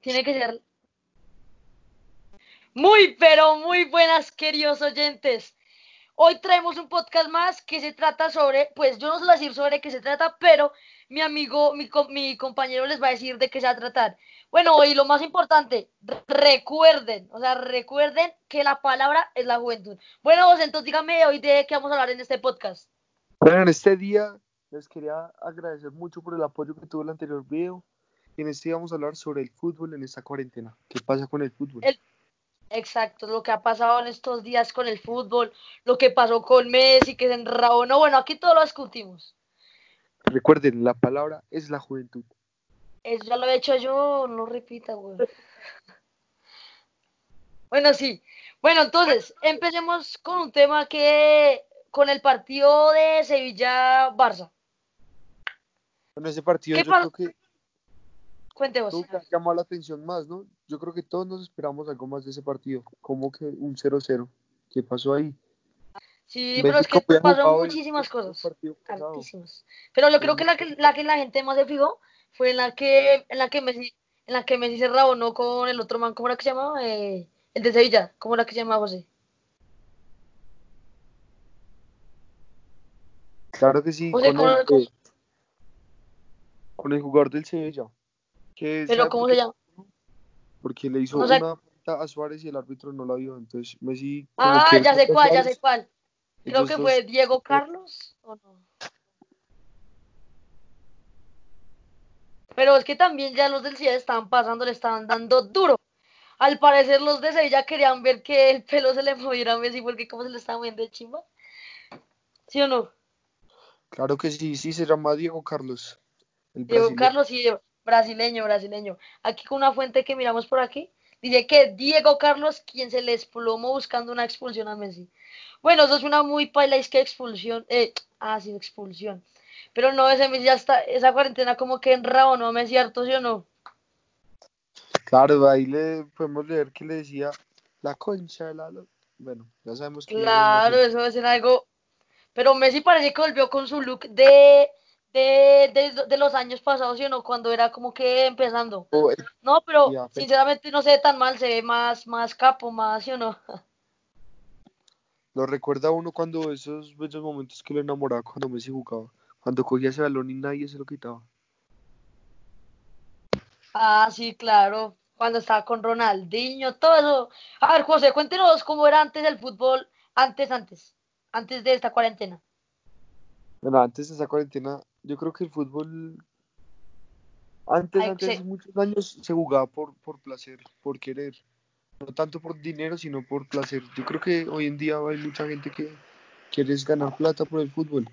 Tiene que ser. Muy, pero muy buenas, queridos oyentes. Hoy traemos un podcast más que se trata sobre, pues yo no sé decir sobre qué se trata, pero mi amigo, mi, mi compañero les va a decir de qué se va a tratar. Bueno, y lo más importante, recuerden, o sea, recuerden que la palabra es la juventud. Bueno, entonces dígame hoy de qué vamos a hablar en este podcast. Bueno, en este día les quería agradecer mucho por el apoyo que tuvo el anterior video. En este vamos a hablar sobre el fútbol en esta cuarentena. ¿Qué pasa con el fútbol? Exacto, lo que ha pasado en estos días con el fútbol, lo que pasó con Messi, que se enrabó. No, bueno, aquí todo lo discutimos. Recuerden, la palabra es la juventud. Eso ya lo he hecho yo, no repita, güey. Bueno, sí. Bueno, entonces, empecemos con un tema que, con el partido de Sevilla-Barça. En ese partido yo creo que Cuente vos. llamó la atención más, ¿no? Yo creo que todos nos esperamos algo más de ese partido. Como que un 0-0. ¿Qué pasó ahí? Sí, pero es que pasó muchísimas cosas. Altísimas. Pero yo creo que la que la, que la gente más se fijó fue en la que en la que Messi, en la que Messi se no con el otro man, ¿cómo era que se llamaba? Eh, el de Sevilla, ¿cómo era que se llamaba José? Claro que sí, con, el, con el jugador del Sevilla. ¿Pero cómo se llama? Porque le hizo una a Suárez y el árbitro no la vio, entonces Messi... Ah, ya sé cuál, ya sé cuál. Creo que fue Diego Carlos, ¿o no? Pero es que también ya los del Sevilla estaban pasando, le estaban dando duro. Al parecer los de Sevilla querían ver que el pelo se le moviera a Messi porque como se le estaba moviendo de chimba. ¿Sí o no? Claro que sí, sí, se llama Diego Carlos. Diego Carlos, sí, brasileño, brasileño. Aquí con una fuente que miramos por aquí, dice que Diego Carlos, quien se le explomó buscando una expulsión a Messi. Bueno, eso es una muy paila, es que expulsión, eh, ah, sí, expulsión. Pero no, ese Messi ya está, esa cuarentena como que enrao, ¿no? Messi harto, ¿sí o no? Claro, ahí le podemos leer que le decía la concha de la... Bueno, ya sabemos que... Claro, eso ser algo... Pero Messi parece que volvió con su look de de, de, los años pasados, ¿sí o no? Cuando era como que empezando. No, pero sinceramente no se ve tan mal, se ve más, más capo, más, ¿sí o no? Lo recuerda uno cuando esos bellos momentos que lo enamoraba cuando Messi jugaba. Cuando cogía ese balón y nadie se lo quitaba. Ah, sí, claro. Cuando estaba con Ronaldinho, todo eso. A ver, José, cuéntenos cómo era antes el fútbol, antes, antes, antes de esta cuarentena. Bueno, antes de esa cuarentena yo creo que el fútbol antes, antes de muchos años se jugaba por, por placer, por querer, no tanto por dinero, sino por placer. Yo creo que hoy en día hay mucha gente que quiere ganar plata por el fútbol.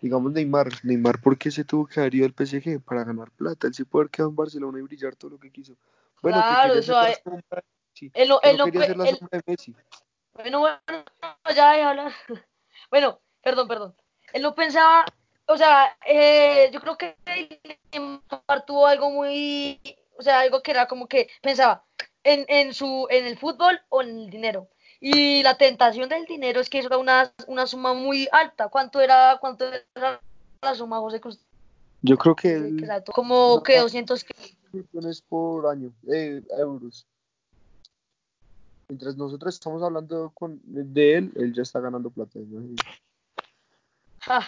Digamos Neymar, Neymar, ¿por qué se tuvo que haber ido al PSG? Para ganar plata, él sí puede quedar en Barcelona y brillar todo lo que quiso. Bueno, claro, que eso hay... sí, él no, él no quería ser la sombra de Messi. Bueno, bueno, ya, ya hablar. Bueno, perdón, perdón. Él no pensaba o sea, eh, yo creo que tuvo algo muy, o sea, algo que era como que pensaba en, en, su, en el fútbol o en el dinero. Y la tentación del dinero es que eso era una, una suma muy alta. ¿Cuánto era, cuánto era la suma, José Cruz? Yo creo que... Como que 200 millones por año, eh, euros. Mientras nosotros estamos hablando con, de él, él ya está ganando plata. Ah,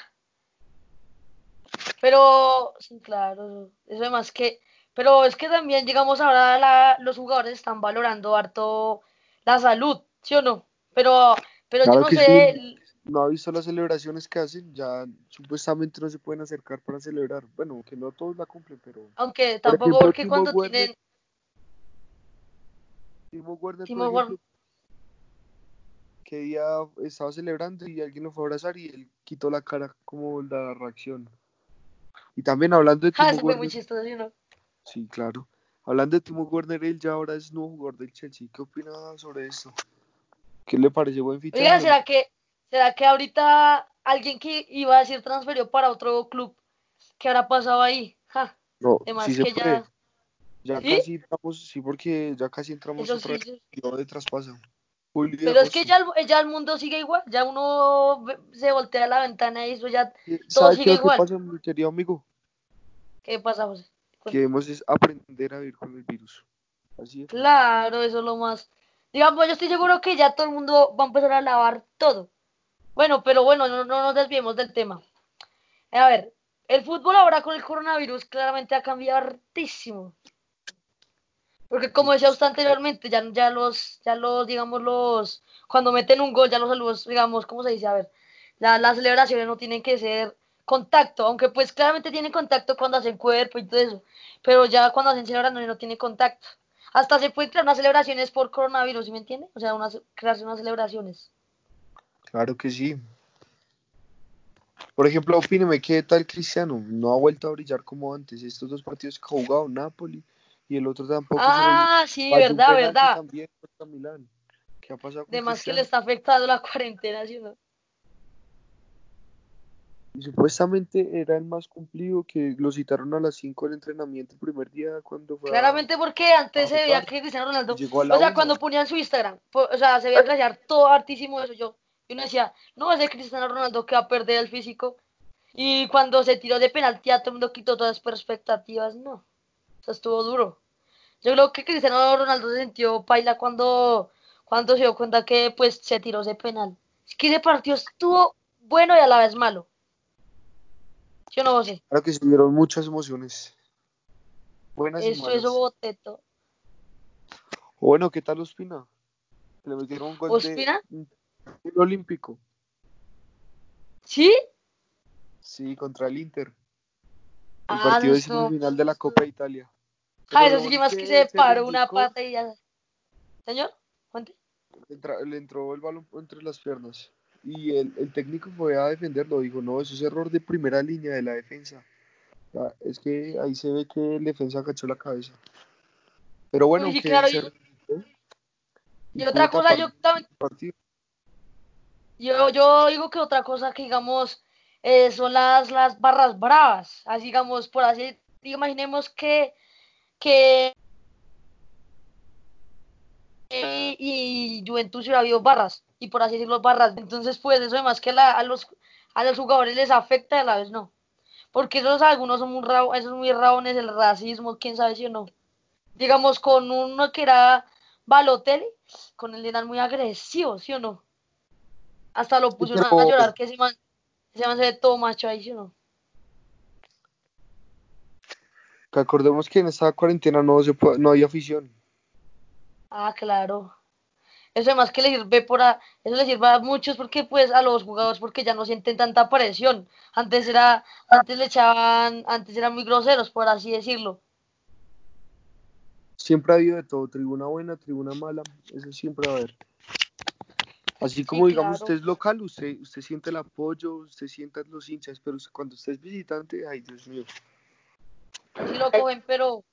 pero, sí, claro, eso es más que, pero es que también, digamos, ahora la, los jugadores están valorando harto la salud, ¿sí o no? Pero, pero yo no sé... No ha visto las celebraciones que hacen, ya supuestamente no se pueden acercar para celebrar. Bueno, que no todos la cumplen, pero... Aunque tampoco porque cuando tienen... Timo Werner, Timo por ejemplo, que día estaba celebrando y alguien lo fue a abrazar y él quitó la cara como la reacción. Y también hablando de ah, Timo Werner. Muy chistoso, ¿no? Sí, claro. Hablando de Timo Werner, él ya ahora es nuevo jugador del Chelsea. ¿Qué opina sobre esto? ¿Qué le parece buen fichaje? Oiga, ¿será que, ¿será que ahorita alguien que iba a decir transferió para otro club? ¿Qué habrá pasado ahí? Ja, no, sí se ya... Ya casi entramos, sí, porque ya casi entramos en sí, de traspaso. Pero es que ya, ya, el mundo sigue igual, ya uno se voltea a la ventana y eso ya todo sigue igual. ¿Qué pasa, mi querido amigo? ¿Qué pasa, José? Que debemos es aprender a vivir con el virus. Así es. Claro, eso es lo más. Digamos, yo estoy seguro que ya todo el mundo va a empezar a lavar todo. Bueno, pero bueno, no, no nos desviemos del tema. A ver, el fútbol ahora con el coronavirus claramente ha cambiado hartísimo. Porque como decía usted anteriormente, ya, ya los, ya los, digamos, los, cuando meten un gol, ya los saludos, digamos, ¿cómo se dice? A ver, las celebraciones no tienen que ser contacto, aunque pues claramente tienen contacto cuando hacen cuerpo y todo eso, pero ya cuando hacen celebraciones no tienen contacto. Hasta se pueden crear unas celebraciones por coronavirus, ¿sí me entiende? O sea, unas, crearse unas celebraciones. Claro que sí. Por ejemplo, opíneme, ¿qué tal Cristiano? No ha vuelto a brillar como antes. Estos dos partidos que ha jugado, Napoli y el otro tampoco. Ah, sí, verdad, verdad. También Milán. ¿Qué ha pasado con De más que le está afectando la cuarentena, ¿sí no? Y supuestamente era el más cumplido que lo citaron a las 5 del entrenamiento el primer día cuando fue. Claramente porque antes se veía que Cristiano Ronaldo. O sea, cuando ponían su Instagram, o sea, se veía glaciar todo hartísimo eso. Yo, yo no decía, no ser Cristiano Ronaldo que va a perder el físico. Y cuando se tiró de penalti, a todo el mundo quitó todas las perspectivas. No estuvo duro. Yo creo que Cristiano Ronaldo se sintió paila cuando, cuando se dio cuenta que pues se tiró ese penal. Es que ese partido estuvo bueno y a la vez malo. Yo no sé. Claro que se muchas emociones. Buenas Eso, eso, boteto. Bueno, ¿qué tal Ospina? Le metieron un gol ¿Ospina? de olímpico. ¿Sí? Sí, contra el Inter. El ah, partido de final de la Copa de Italia. Ah, eso sí, más que, se paró una pata y ya. Señor, cuente. le entró el balón entre las piernas. Y el, técnico fue a defenderlo. Dijo, no, eso es error de primera línea de la defensa. es que ahí se ve que el defensa cachó la cabeza. Pero bueno, y, otra cosa, yo también. Yo, yo digo que otra cosa que digamos eh, son las, las barras bravas. Así digamos, por así, imaginemos que que y, Juventus hubiera habido barras, y por así decirlo, barras. Entonces, pues eso además que a, los, a los jugadores les afecta y a la vez no. Porque esos algunos son muy, esos muy rabones, el racismo, quién sabe si o no. Digamos, con uno que era Balotelli, con el eran muy agresivo, ¿sí o no? Hasta lo pusieron a llorar, que ese man, ese man se ve todo macho ahí, ¿sí o no? Que acordemos que en esta cuarentena no, se no hay afición. Ah, claro. Eso además que le sirve por eso le sirve a muchos porque pues a los jugadores porque ya no sienten tanta presión. Antes era, antes le echaban, antes eran muy groseros, por así decirlo. Siempre ha habido de todo, tribuna buena, tribuna mala, eso siempre va a haber. Así como digamos usted es local, usted, usted siente el apoyo, usted siente los hinchas, pero cuando usted es visitante, ay Dios mío. Sí lo cogen, pero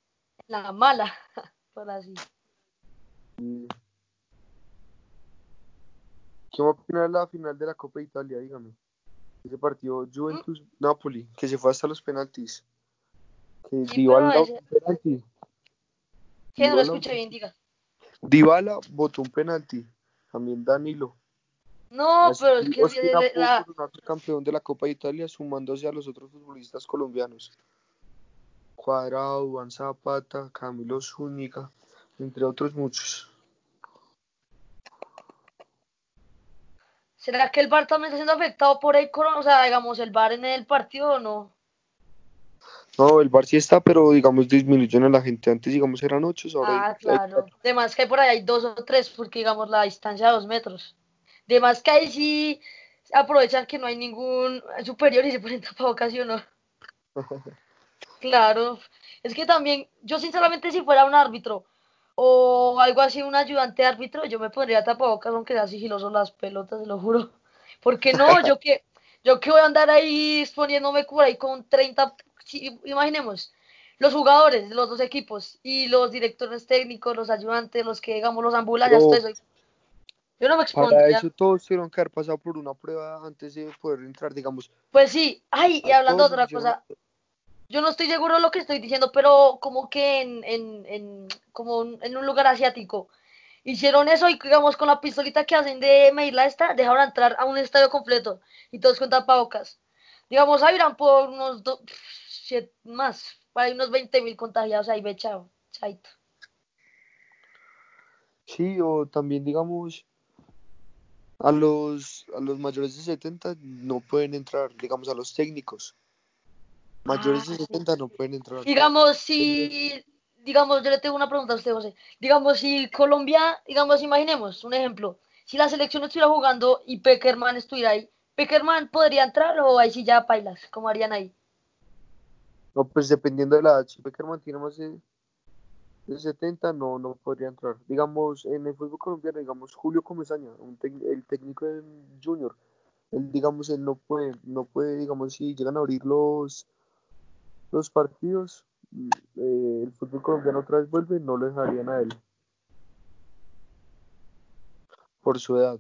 la mala, por así. Mm. ¿Qué va a opinar de la final de la Copa de Italia? Dígame. Ese partido Juventus-Napoli, que se fue hasta los penaltis. Que sí, Dybala un penalti. Que no lo escuché bien, diga. Dybala votó un penalti. También Danilo. No, pero es que la... campeón de la Copa de Italia sumándose a los otros futbolistas colombianos. Cuadrado, Juan Zapata, Camilo Zúñiga, entre otros muchos. ¿Será que el bar también está siendo afectado por el corona? O sea, digamos, el bar en el partido o no? No, el bar sí está, pero digamos disminuyó en la gente. Antes, digamos, eran ocho. Ahora ah, claro. Además que por ahí hay dos o tres, porque digamos la distancia de dos metros. Además que ahí sí aprovechan que no hay ningún superior y se ponen tapabocas, ¿sí o no? Claro, es que también, yo sinceramente si fuera un árbitro o algo así, un ayudante árbitro, yo me pondría tapabocas aunque sea sigiloso las pelotas, se lo juro. Porque no, yo que, yo que voy a andar ahí exponiéndome por ahí con 30, imaginemos, los jugadores de los dos equipos y los directores técnicos, los ayudantes, los que digamos los ambulantes, yo no me expondría. Para eso todos tuvieron que haber pasado por una prueba antes de poder entrar, digamos. Pues sí, ay, y hablando de otra cosa, yo no estoy seguro de lo que estoy diciendo, pero como que en, en, en, como en un lugar asiático hicieron eso y digamos con la pistolita que hacen de medir la esta, dejaron entrar a un estadio completo y todos con tapabocas. Digamos, ahí irán por unos dos, más, para unos 20 mil contagiados ahí, ve, chaito. Sí, o también digamos a los a los mayores de 70 no pueden entrar, digamos a los técnicos. Mayores de 70 ah, no pueden entrar. Digamos si digamos, yo le tengo una pregunta a usted, José. Digamos, si Colombia, digamos, imaginemos un ejemplo, si la selección estuviera jugando y Peckerman estuviera ahí, ¿Peckerman podría entrar o ahí sí ya pailas? ¿Cómo harían ahí? No, pues dependiendo de la edad, si Peckerman tiene más de, 70, no, no podría entrar. Digamos, en el fútbol colombiano, digamos, Julio Comesaña, el técnico en Junior, él, digamos, él no puede, no puede, digamos, si llegan a abrir los, los partidos, eh, el fútbol colombiano otra vez vuelve, no lo dejarían a él. Por su edad,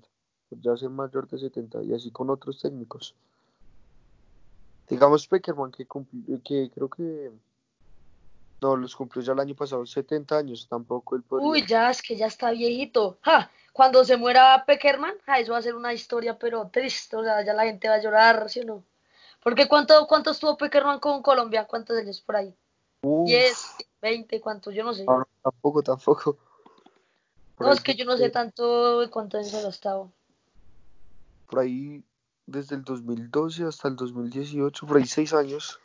ya ser mayor de 70 y así con otros técnicos. Digamos Peckerman, que, que creo que no, los cumplió ya el año pasado, 70 años, tampoco él podría. Uy, ya es que ya está viejito. Ja, cuando se muera Peckerman, ja, eso va a ser una historia, pero triste, o sea, ya la gente va a llorar, ¿sí o no? Porque ¿cuánto, cuánto estuvo Peckerman con Colombia? ¿Cuántos años por ahí? 10, 20, ¿cuántos? Yo no sé. No, tampoco, tampoco. no, es que yo no sé tanto de cuántos años ha estado. Por ahí desde el 2012 hasta el 2018, por ahí seis años.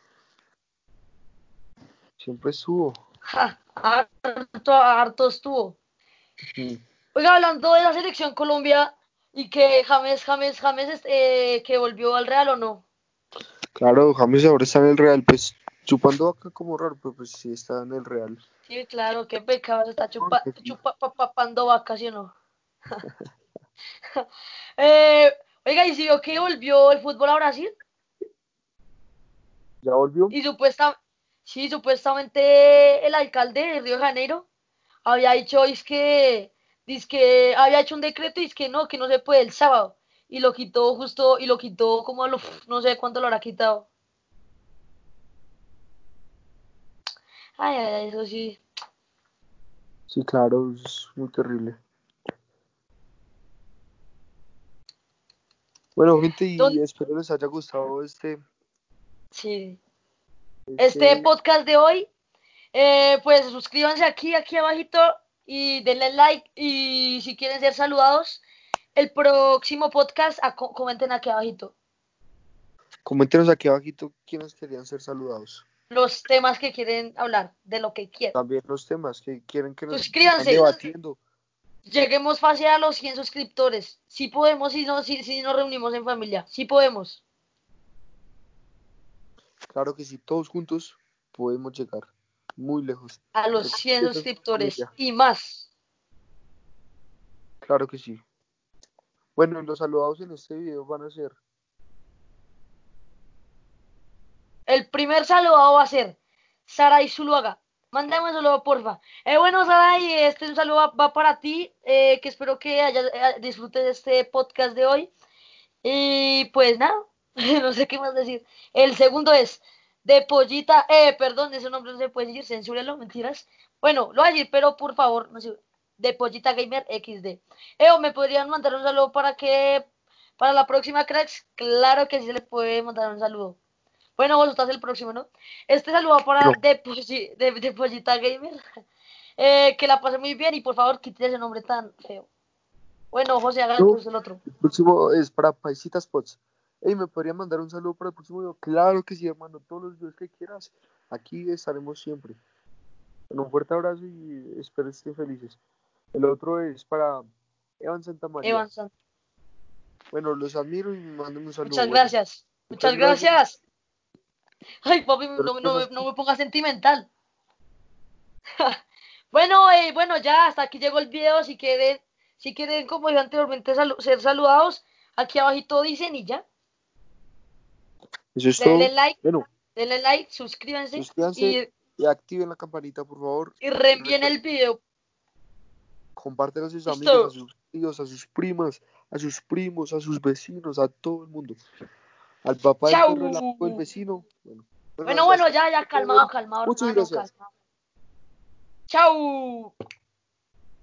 Siempre estuvo. Ja, harto, harto estuvo. Oiga, hablando de la selección Colombia y que James, James, James, eh, que volvió al Real o no. Claro, James ahora está en el Real, pues chupando acá como raro, pero pues sí está en el Real. Sí, claro, qué pecado, está chupa, chupa, papando vacas, ¿sí o no? eh, Oiga, ¿y si vio que volvió el fútbol a Brasil? ¿Ya volvió? Y supuesta, sí, supuestamente el alcalde de Río de Janeiro había dicho es que había hecho un decreto y es que no, que no se puede el sábado. Y lo quitó justo, y lo quitó como a lo, no sé cuánto lo habrá quitado. Ay, ay, eso sí. Sí, claro, es muy terrible. Bueno, gente, y espero les haya gustado este. Sí. Este, este podcast de hoy. Eh, pues suscríbanse aquí, aquí abajito y denle like. Y si quieren ser saludados, el próximo podcast, comenten aquí abajito. Coméntenos aquí abajito quiénes querían ser saludados. Los temas que quieren hablar, de lo que quieran. También los temas que quieren que nos Suscríbanse. debatiendo lleguemos fácil a los 100 suscriptores. Si podemos, si, no, si, si nos reunimos en familia. Si podemos. Claro que sí, todos juntos podemos llegar muy lejos. A los 100 suscriptores y más. Claro que sí. Bueno, los saludados en este video van a ser. El primer saludado va a ser Sara Zuluaga. Mándame un saludo, porfa. Eh, bueno, y este un saludo va, para ti, eh, que espero que haya, eh, disfrutes de este podcast de hoy. Y pues nada, no sé qué más decir. El segundo es de Pollita, eh, perdón, ese nombre no se puede decir, censúrelo, mentiras. Bueno, lo voy a decir, pero por favor, no sé, de Pollita Gamer XD. Eh, ¿me podrían mandar un saludo para que, para la próxima, cracks? Claro que sí se les puede mandar un saludo. Bueno, vos estás el próximo, ¿no? Este saludo para de, de, Pollita Gamer. Eh, que la pase muy bien y por favor quite ese nombre tan feo. Bueno, José, haga el otro. El próximo es para Paisita Spots. Ey, ¿me podría mandar un saludo para el próximo video? Claro que sí, hermano. Todos los videos que quieras. Aquí estaremos siempre. un fuerte abrazo y espero que estén felices. El otro es para Evan Santa María. Evan Santa. Bueno, los admiro y manden un saludo. Muchas gracias. Muchas, gracias. Ay, papi, no, me ponga sentimental. bueno, eh, bueno, ya hasta aquí llegó el video. Si quieren, si quieren, como dije anteriormente, ser saludados, aquí abajito dicen y ya. denle like, denle like, suscríbanse, y, activen la campanita, por favor. Y reenvíen el video. Compártelo a sus amigos, a sus tíos, a sus primas, a sus primos, a sus vecinos, a todo el mundo. Al papá del vecino. Bueno, bueno, bueno, ya, ya, calmado, calmado. Muchas gracias. Chau.